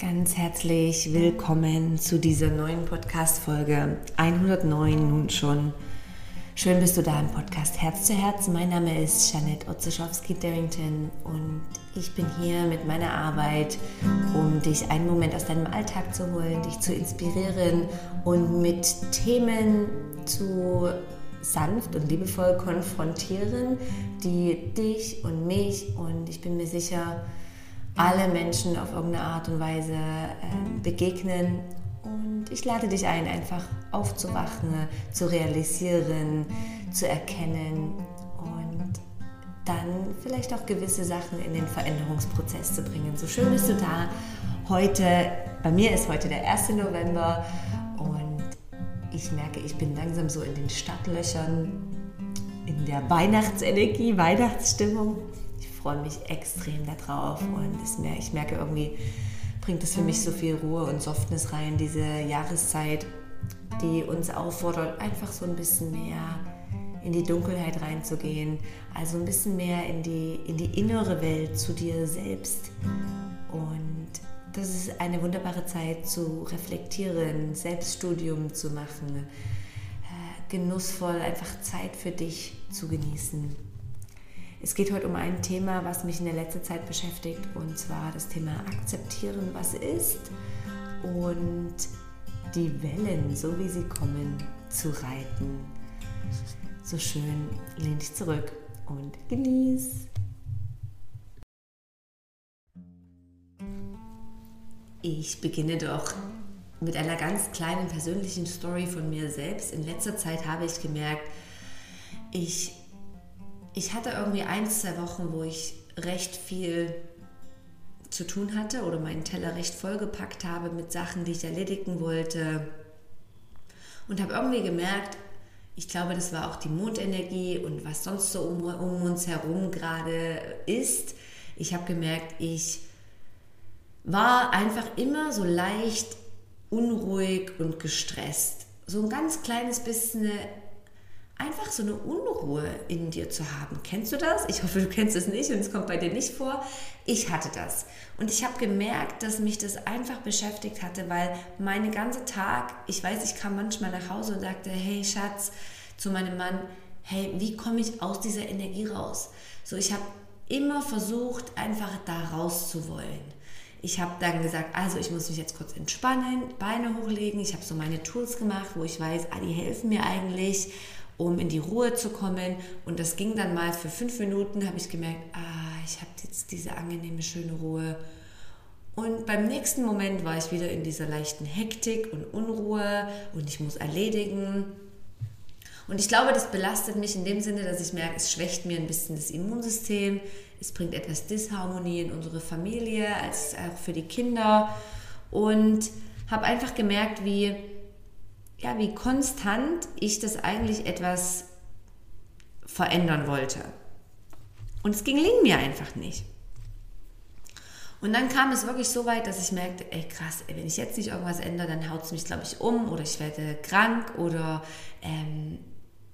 Ganz herzlich willkommen zu dieser neuen Podcast-Folge 109 nun schon. Schön bist du da im Podcast Herz zu Herz. Mein Name ist Janette Otzeschowski-Darrington und ich bin hier mit meiner Arbeit, um dich einen Moment aus deinem Alltag zu holen, dich zu inspirieren und mit Themen zu sanft und liebevoll konfrontieren, die dich und mich und ich bin mir sicher, alle Menschen auf irgendeine Art und Weise äh, begegnen. Und ich lade dich ein, einfach aufzuwachen, zu realisieren, zu erkennen und dann vielleicht auch gewisse Sachen in den Veränderungsprozess zu bringen. So schön bist du da. Heute, bei mir ist heute der 1. November und ich merke, ich bin langsam so in den Stadtlöchern, in der Weihnachtsenergie, Weihnachtsstimmung freue mich extrem darauf und ich merke irgendwie, bringt es für mich so viel Ruhe und Softness rein, diese Jahreszeit, die uns auffordert, einfach so ein bisschen mehr in die Dunkelheit reinzugehen, also ein bisschen mehr in die, in die innere Welt zu dir selbst. Und das ist eine wunderbare Zeit zu reflektieren, Selbststudium zu machen, äh, genussvoll einfach Zeit für dich zu genießen. Es geht heute um ein Thema, was mich in der letzten Zeit beschäftigt, und zwar das Thema Akzeptieren, was ist und die Wellen, so wie sie kommen, zu reiten. So schön, lehn dich zurück und genieß. Ich beginne doch mit einer ganz kleinen persönlichen Story von mir selbst. In letzter Zeit habe ich gemerkt, ich ich hatte irgendwie ein, zwei Wochen, wo ich recht viel zu tun hatte oder meinen Teller recht vollgepackt habe mit Sachen, die ich erledigen wollte. Und habe irgendwie gemerkt, ich glaube, das war auch die Mondenergie und was sonst so um, um uns herum gerade ist. Ich habe gemerkt, ich war einfach immer so leicht unruhig und gestresst. So ein ganz kleines bisschen einfach so eine Unruhe in dir zu haben. Kennst du das? Ich hoffe, du kennst es nicht und es kommt bei dir nicht vor. Ich hatte das. Und ich habe gemerkt, dass mich das einfach beschäftigt hatte, weil mein ganzer Tag, ich weiß, ich kam manchmal nach Hause und sagte, hey Schatz, zu meinem Mann, hey, wie komme ich aus dieser Energie raus? So, ich habe immer versucht, einfach da raus zu wollen. Ich habe dann gesagt, also ich muss mich jetzt kurz entspannen, Beine hochlegen. Ich habe so meine Tools gemacht, wo ich weiß, ah, die helfen mir eigentlich um in die Ruhe zu kommen. Und das ging dann mal für fünf Minuten, habe ich gemerkt, ah, ich habe jetzt diese angenehme, schöne Ruhe. Und beim nächsten Moment war ich wieder in dieser leichten Hektik und Unruhe und ich muss erledigen. Und ich glaube, das belastet mich in dem Sinne, dass ich merke, es schwächt mir ein bisschen das Immunsystem, es bringt etwas Disharmonie in unsere Familie, als auch für die Kinder. Und habe einfach gemerkt, wie ja, wie konstant ich das eigentlich etwas verändern wollte. Und es ging mir einfach nicht. Und dann kam es wirklich so weit, dass ich merkte, ey krass, ey, wenn ich jetzt nicht irgendwas ändere, dann haut es mich, glaube ich, um oder ich werde krank oder ähm,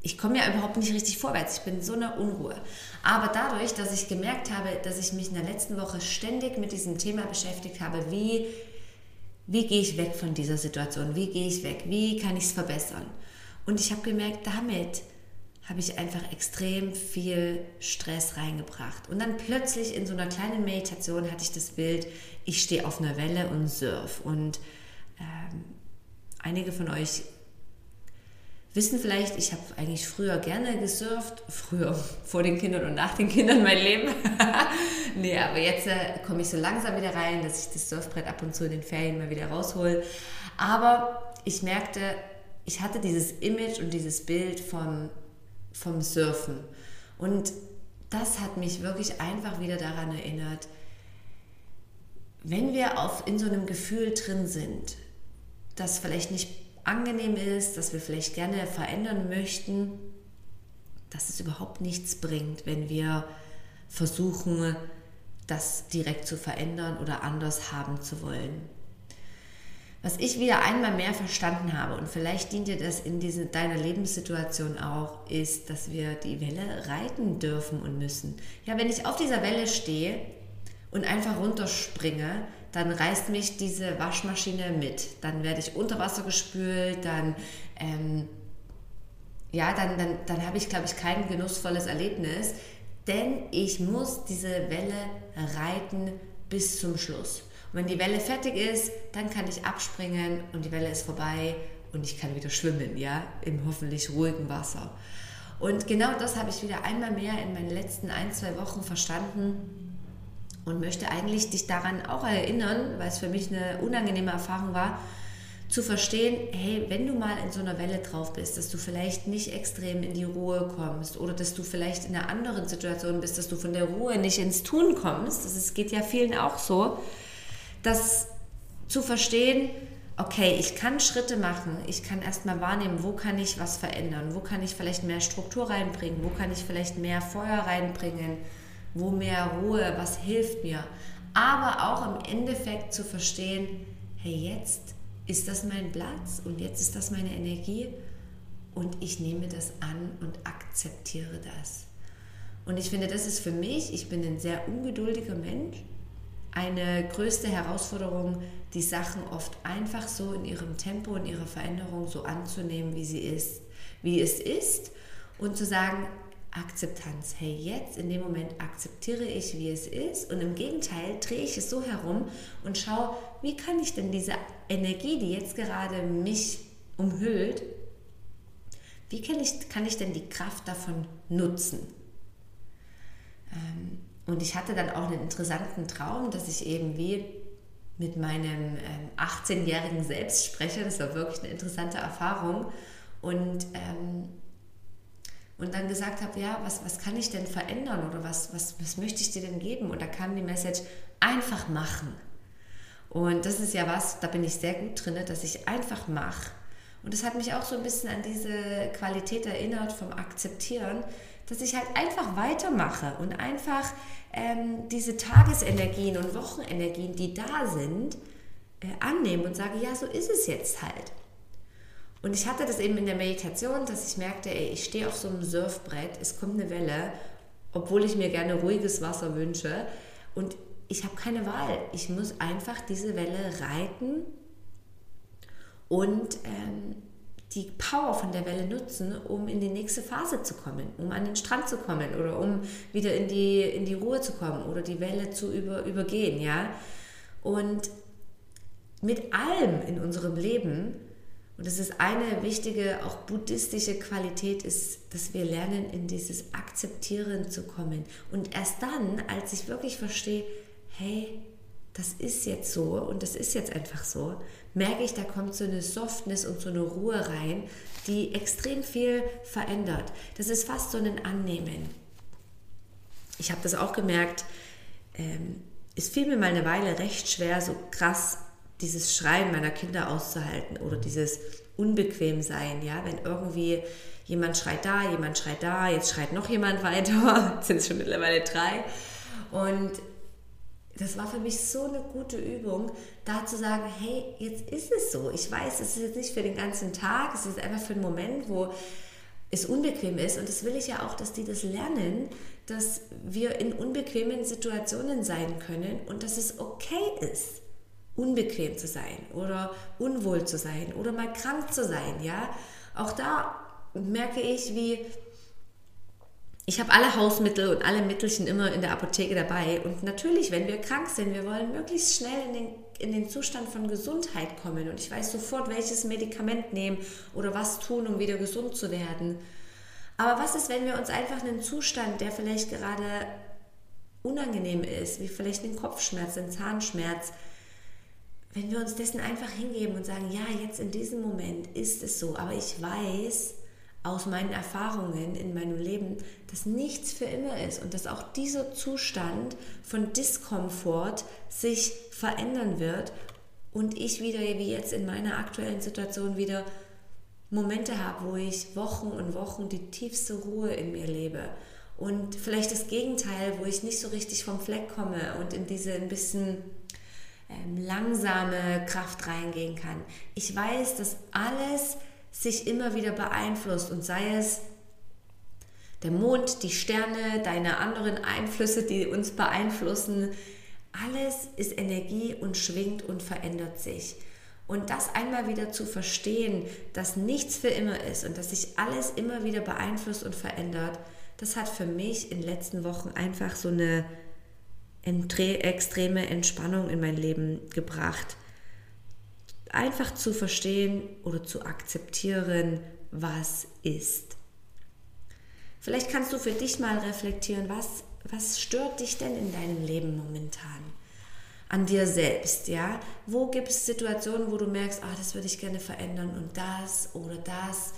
ich komme ja überhaupt nicht richtig vorwärts. Ich bin in so einer Unruhe. Aber dadurch, dass ich gemerkt habe, dass ich mich in der letzten Woche ständig mit diesem Thema beschäftigt habe, wie wie gehe ich weg von dieser Situation? Wie gehe ich weg? Wie kann ich es verbessern? Und ich habe gemerkt, damit habe ich einfach extrem viel Stress reingebracht. Und dann plötzlich in so einer kleinen Meditation hatte ich das Bild, ich stehe auf einer Welle und surf. Und ähm, einige von euch wissen vielleicht, ich habe eigentlich früher gerne gesurft, früher vor den Kindern und nach den Kindern mein Leben. nee, aber jetzt äh, komme ich so langsam wieder rein, dass ich das Surfbrett ab und zu in den Ferien mal wieder raushol. Aber ich merkte, ich hatte dieses Image und dieses Bild vom, vom Surfen. Und das hat mich wirklich einfach wieder daran erinnert, wenn wir auf, in so einem Gefühl drin sind, das vielleicht nicht angenehm ist, dass wir vielleicht gerne verändern möchten, dass es überhaupt nichts bringt, wenn wir versuchen, das direkt zu verändern oder anders haben zu wollen. Was ich wieder einmal mehr verstanden habe, und vielleicht dient dir das in diese, deiner Lebenssituation auch, ist, dass wir die Welle reiten dürfen und müssen. Ja, wenn ich auf dieser Welle stehe und einfach runterspringe, dann reißt mich diese Waschmaschine mit. Dann werde ich unter Wasser gespült, dann, ähm, ja, dann, dann, dann habe ich, glaube ich, kein genussvolles Erlebnis, denn ich muss diese Welle reiten bis zum Schluss. Und wenn die Welle fertig ist, dann kann ich abspringen und die Welle ist vorbei und ich kann wieder schwimmen, ja, im hoffentlich ruhigen Wasser. Und genau das habe ich wieder einmal mehr in meinen letzten ein, zwei Wochen verstanden und möchte eigentlich dich daran auch erinnern, weil es für mich eine unangenehme Erfahrung war, zu verstehen, hey, wenn du mal in so einer Welle drauf bist, dass du vielleicht nicht extrem in die Ruhe kommst oder dass du vielleicht in einer anderen Situation bist, dass du von der Ruhe nicht ins Tun kommst, das geht ja vielen auch so, das zu verstehen, okay, ich kann Schritte machen, ich kann erstmal wahrnehmen, wo kann ich was verändern, wo kann ich vielleicht mehr Struktur reinbringen, wo kann ich vielleicht mehr Feuer reinbringen, wo mehr Ruhe, was hilft mir. Aber auch im Endeffekt zu verstehen, hey, jetzt ist das mein Platz und jetzt ist das meine Energie und ich nehme das an und akzeptiere das. Und ich finde, das ist für mich, ich bin ein sehr ungeduldiger Mensch, eine größte Herausforderung, die Sachen oft einfach so in ihrem Tempo und ihrer Veränderung so anzunehmen, wie sie ist, wie es ist und zu sagen, Akzeptanz. Hey, jetzt in dem Moment akzeptiere ich, wie es ist und im Gegenteil drehe ich es so herum und schaue, wie kann ich denn diese Energie, die jetzt gerade mich umhüllt, wie kann ich, kann ich denn die Kraft davon nutzen? Ähm, und ich hatte dann auch einen interessanten Traum, dass ich irgendwie mit meinem 18-jährigen ähm, Selbst spreche. Das war wirklich eine interessante Erfahrung. Und, ähm, und dann gesagt habe, ja, was, was kann ich denn verändern oder was, was, was möchte ich dir denn geben? Und da kam die Message, einfach machen. Und das ist ja was, da bin ich sehr gut drin, dass ich einfach mache. Und das hat mich auch so ein bisschen an diese Qualität erinnert vom Akzeptieren, dass ich halt einfach weitermache und einfach ähm, diese Tagesenergien und Wochenenergien, die da sind, äh, annehme und sage, ja, so ist es jetzt halt. Und ich hatte das eben in der Meditation, dass ich merkte, ey, ich stehe auf so einem Surfbrett, es kommt eine Welle, obwohl ich mir gerne ruhiges Wasser wünsche. Und ich habe keine Wahl. Ich muss einfach diese Welle reiten und ähm, die Power von der Welle nutzen, um in die nächste Phase zu kommen, um an den Strand zu kommen oder um wieder in die, in die Ruhe zu kommen oder die Welle zu über, übergehen, ja. Und mit allem in unserem Leben, und das ist eine wichtige, auch buddhistische Qualität, ist, dass wir lernen, in dieses Akzeptieren zu kommen. Und erst dann, als ich wirklich verstehe, hey, das ist jetzt so und das ist jetzt einfach so, merke ich, da kommt so eine Softness und so eine Ruhe rein, die extrem viel verändert. Das ist fast so ein Annehmen. Ich habe das auch gemerkt, ähm, es fiel mir mal eine Weile recht schwer, so krass dieses Schreien meiner Kinder auszuhalten oder dieses Unbequemsein, ja, wenn irgendwie jemand schreit da, jemand schreit da, jetzt schreit noch jemand weiter, jetzt sind es schon mittlerweile drei. Und das war für mich so eine gute Übung, da zu sagen, hey, jetzt ist es so. Ich weiß, es ist jetzt nicht für den ganzen Tag, es ist einfach für einen Moment, wo es unbequem ist. Und das will ich ja auch, dass die das lernen, dass wir in unbequemen Situationen sein können und dass es okay ist, unbequem zu sein oder unwohl zu sein oder mal krank zu sein. Ja, auch da merke ich, wie ich habe alle Hausmittel und alle Mittelchen immer in der Apotheke dabei. Und natürlich, wenn wir krank sind, wir wollen möglichst schnell in den, in den Zustand von Gesundheit kommen. Und ich weiß sofort, welches Medikament nehmen oder was tun, um wieder gesund zu werden. Aber was ist, wenn wir uns einfach einen Zustand, der vielleicht gerade unangenehm ist, wie vielleicht einen Kopfschmerz, einen Zahnschmerz, wenn wir uns dessen einfach hingeben und sagen, ja, jetzt in diesem Moment ist es so, aber ich weiß, aus meinen Erfahrungen in meinem Leben, dass nichts für immer ist und dass auch dieser Zustand von Diskomfort sich verändern wird und ich wieder, wie jetzt in meiner aktuellen Situation, wieder Momente habe, wo ich Wochen und Wochen die tiefste Ruhe in mir lebe. Und vielleicht das Gegenteil, wo ich nicht so richtig vom Fleck komme und in diese ein bisschen langsame Kraft reingehen kann. Ich weiß, dass alles sich immer wieder beeinflusst und sei es der Mond, die Sterne, deine anderen Einflüsse, die uns beeinflussen. Alles ist Energie und schwingt und verändert sich. Und das einmal wieder zu verstehen, dass nichts für immer ist und dass sich alles immer wieder beeinflusst und verändert, das hat für mich in den letzten Wochen einfach so eine extreme Entspannung in mein Leben gebracht. Einfach zu verstehen oder zu akzeptieren, was ist. Vielleicht kannst du für dich mal reflektieren, was, was stört dich denn in deinem Leben momentan? An dir selbst, ja? Wo gibt es Situationen, wo du merkst, ah, das würde ich gerne verändern und das oder das?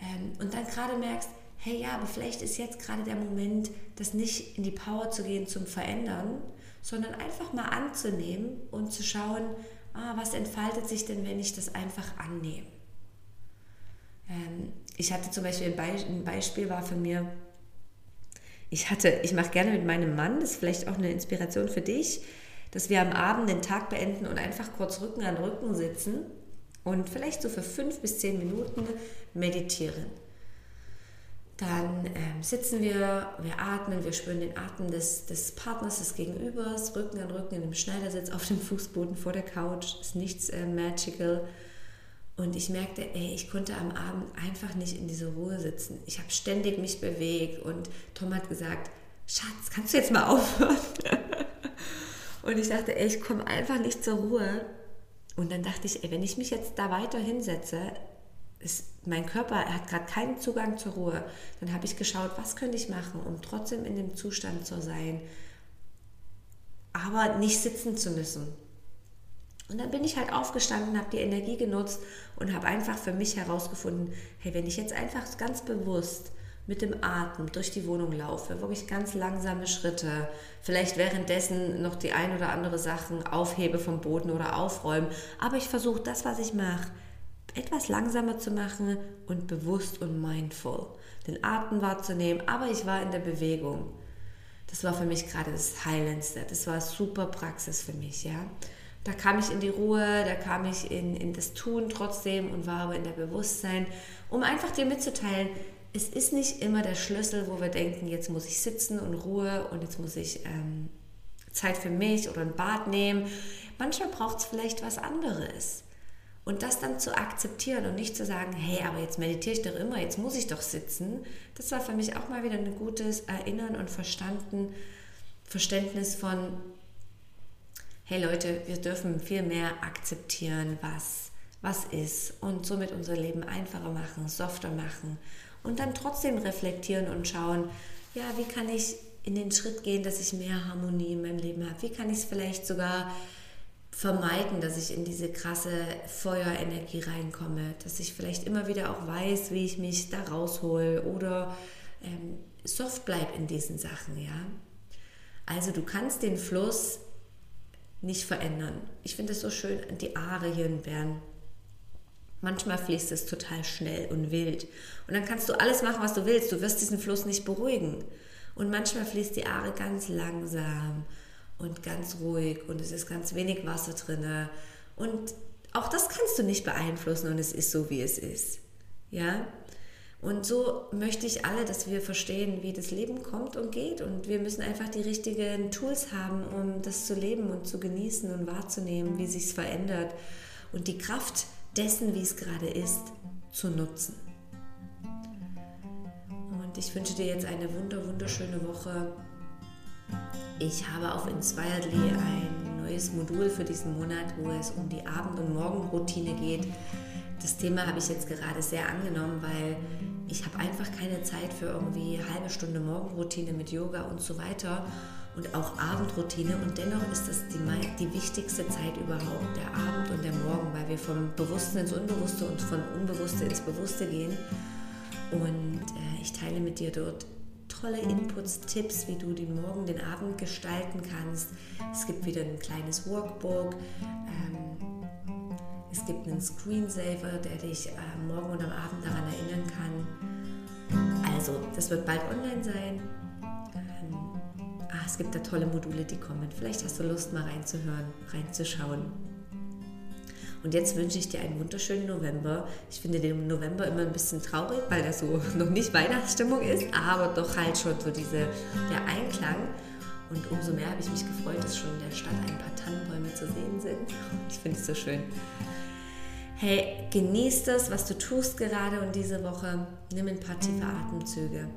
Ähm, und dann gerade merkst, hey ja, aber vielleicht ist jetzt gerade der Moment, das nicht in die Power zu gehen zum Verändern, sondern einfach mal anzunehmen und zu schauen, ah, was entfaltet sich denn, wenn ich das einfach annehme. Ähm, ich hatte zum Beispiel ein, Be ein Beispiel war von mir, ich hatte, ich mache gerne mit meinem Mann, das ist vielleicht auch eine Inspiration für dich, dass wir am Abend den Tag beenden und einfach kurz Rücken an Rücken sitzen und vielleicht so für fünf bis zehn Minuten meditieren. Dann ähm, sitzen wir, wir atmen, wir spüren den Atem des, des Partners, des Gegenübers, Rücken an Rücken in dem Schneidersitz auf dem Fußboden vor der Couch, ist nichts äh, magical. Und ich merkte, ey, ich konnte am Abend einfach nicht in dieser Ruhe sitzen. Ich habe ständig mich bewegt und Tom hat gesagt, Schatz, kannst du jetzt mal aufhören? und ich dachte, ey, ich komme einfach nicht zur Ruhe. Und dann dachte ich, ey, wenn ich mich jetzt da weiter hinsetze, ist, mein Körper hat gerade keinen Zugang zur Ruhe. Dann habe ich geschaut, was könnte ich machen, um trotzdem in dem Zustand zu sein, aber nicht sitzen zu müssen. Und dann bin ich halt aufgestanden, habe die Energie genutzt und habe einfach für mich herausgefunden, hey, wenn ich jetzt einfach ganz bewusst mit dem Atem durch die Wohnung laufe, wirklich ganz langsame Schritte, vielleicht währenddessen noch die ein oder andere Sachen aufhebe vom Boden oder aufräumen, aber ich versuche das, was ich mache, etwas langsamer zu machen und bewusst und mindful, den Atem wahrzunehmen, aber ich war in der Bewegung. Das war für mich gerade das Highlandste, das war super Praxis für mich, ja da kam ich in die Ruhe, da kam ich in, in das Tun trotzdem und war aber in der Bewusstsein, um einfach dir mitzuteilen, es ist nicht immer der Schlüssel, wo wir denken, jetzt muss ich sitzen und Ruhe und jetzt muss ich ähm, Zeit für mich oder ein Bad nehmen. Manchmal braucht es vielleicht was anderes. Und das dann zu akzeptieren und nicht zu sagen, hey, aber jetzt meditiere ich doch immer, jetzt muss ich doch sitzen, das war für mich auch mal wieder ein gutes Erinnern und Verstanden, Verständnis von, hey Leute, wir dürfen viel mehr akzeptieren, was, was ist und somit unser Leben einfacher machen, softer machen und dann trotzdem reflektieren und schauen, ja, wie kann ich in den Schritt gehen, dass ich mehr Harmonie in meinem Leben habe? Wie kann ich es vielleicht sogar vermeiden, dass ich in diese krasse Feuerenergie reinkomme, dass ich vielleicht immer wieder auch weiß, wie ich mich da raushol oder ähm, soft bleibe in diesen Sachen, ja. Also du kannst den Fluss nicht verändern. Ich finde es so schön, die Aare hier in Bern. Manchmal fließt es total schnell und wild. Und dann kannst du alles machen, was du willst. Du wirst diesen Fluss nicht beruhigen. Und manchmal fließt die Aare ganz langsam und ganz ruhig und es ist ganz wenig Wasser drin. Und auch das kannst du nicht beeinflussen und es ist so, wie es ist. Ja? Und so möchte ich alle, dass wir verstehen, wie das Leben kommt und geht. Und wir müssen einfach die richtigen Tools haben, um das zu leben und zu genießen und wahrzunehmen, wie sich es verändert. Und die Kraft dessen, wie es gerade ist, zu nutzen. Und ich wünsche dir jetzt eine wunder, wunderschöne Woche. Ich habe auf Inspiredly ein neues Modul für diesen Monat, wo es um die Abend- und Morgenroutine geht. Das Thema habe ich jetzt gerade sehr angenommen, weil ich habe einfach keine Zeit für irgendwie halbe Stunde Morgenroutine mit Yoga und so weiter und auch Abendroutine. Und dennoch ist das die, die wichtigste Zeit überhaupt, der Abend und der Morgen, weil wir vom Bewussten ins Unbewusste und von Unbewusste ins Bewusste gehen. Und äh, ich teile mit dir dort tolle Inputs, Tipps, wie du den Morgen, den Abend gestalten kannst. Es gibt wieder ein kleines Workbook. Ähm, es gibt einen Screensaver, der dich am Morgen und am Abend daran erinnern kann. Also, das wird bald online sein. Ähm, ah, es gibt da tolle Module, die kommen. Vielleicht hast du Lust, mal reinzuhören, reinzuschauen. Und jetzt wünsche ich dir einen wunderschönen November. Ich finde den November immer ein bisschen traurig, weil da so noch nicht Weihnachtsstimmung ist, aber doch halt schon so diese, der Einklang. Und umso mehr habe ich mich gefreut, dass schon in der Stadt ein paar Tannenbäume zu sehen sind. Ich finde es so schön. Hey, genieß das, was du tust gerade und diese Woche. Nimm ein paar tiefe Atemzüge.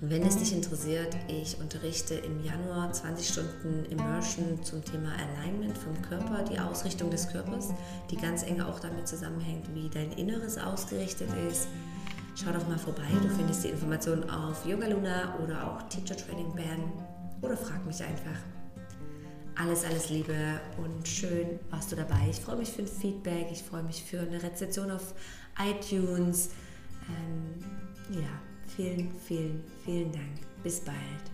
Wenn es dich interessiert, ich unterrichte im Januar 20 Stunden Immersion zum Thema Alignment vom Körper, die Ausrichtung des Körpers, die ganz eng auch damit zusammenhängt, wie dein Inneres ausgerichtet ist. Schau doch mal vorbei, du findest die Informationen auf Yoga Luna oder auch Teacher Training Bern oder frag mich einfach. Alles, alles Liebe und schön warst du dabei. Ich freue mich für ein Feedback, ich freue mich für eine Rezension auf iTunes. Ähm, ja, vielen, vielen, vielen Dank. Bis bald.